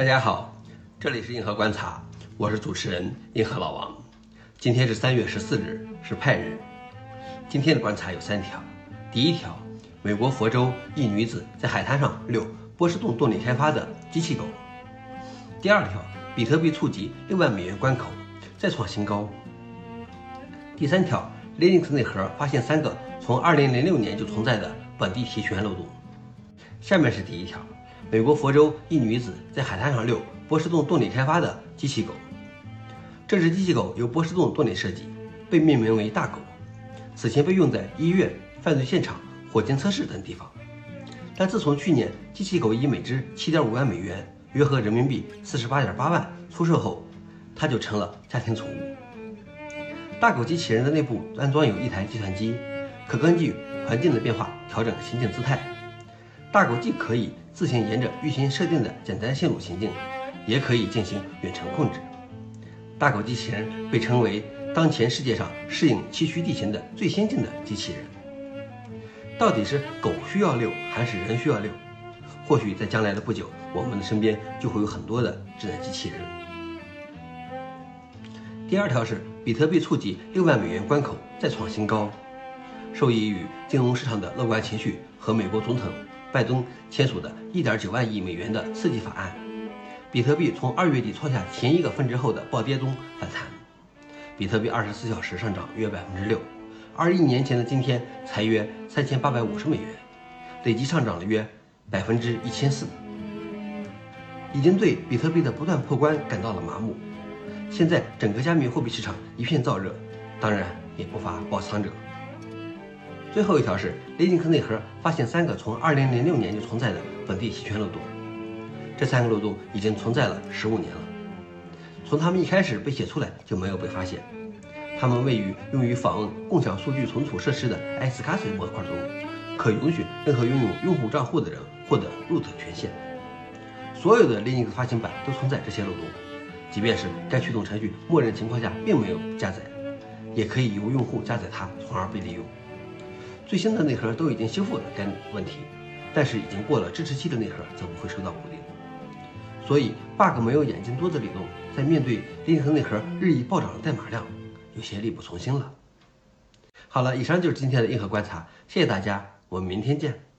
大家好，这里是硬核观察，我是主持人硬核老王。今天是三月十四日，是派日。今天的观察有三条：第一条，美国佛州一女子在海滩上遛波士顿动力开发的机器狗；第二条，比特币触及六万美元关口，再创新高；第三条，Linux 内核发现三个从2006年就存在的本地提权漏洞。下面是第一条。美国佛州一女子在海滩上遛波士顿动力开发的机器狗。这只机器狗由波士顿动力设计，被命名为“大狗”，此前被用在医院、犯罪现场、火箭测试等地方。但自从去年机器狗以每只7.5万美元（约合人民币48.8万）出售后，它就成了家庭宠物。大狗机器人的内部安装有一台计算机，可根据环境的变化调整行进姿态。大狗既可以自行沿着预先设定的简单线路行进，也可以进行远程控制。大狗机器人被称为当前世界上适应崎岖地形的最先进的机器人。到底是狗需要遛，还是人需要遛？或许在将来的不久，我们的身边就会有很多的智能机器人。第二条是比特币触及六万美元关口，再创新高。受益于金融市场的乐观情绪和美国总统。拜登签署的1.9万亿美元的刺激法案，比特币从二月底创下前一个分值后的暴跌中反弹，比特币24小时上涨约百分之六，而一年前的今天才约3850美元，累计上涨了约百分之一千四，已经对比特币的不断破关感到了麻木。现在整个加密货币市场一片燥热，当然也不乏爆仓者。最后一条是，Linux 内核发现三个从2006年就存在的本地期权漏洞，这三个漏洞已经存在了十五年了。从他们一开始被写出来就没有被发现。它们位于用于访问共享数据存储设施的 s c a s 模块中，可允许任何拥有用户账户的人获得 root 权限。所有的 Linux 发行版都存在这些漏洞，即便是该驱动程序默认情况下并没有加载，也可以由用户加载它，从而被利用。最新的内核都已经修复了该问题，但是已经过了支持期的内核则不会受到鼓励。所以 bug 没有眼睛多的理论，在面对 Linux 内核日益暴涨的代码量，有些力不从心了。好了，以上就是今天的硬核观察，谢谢大家，我们明天见。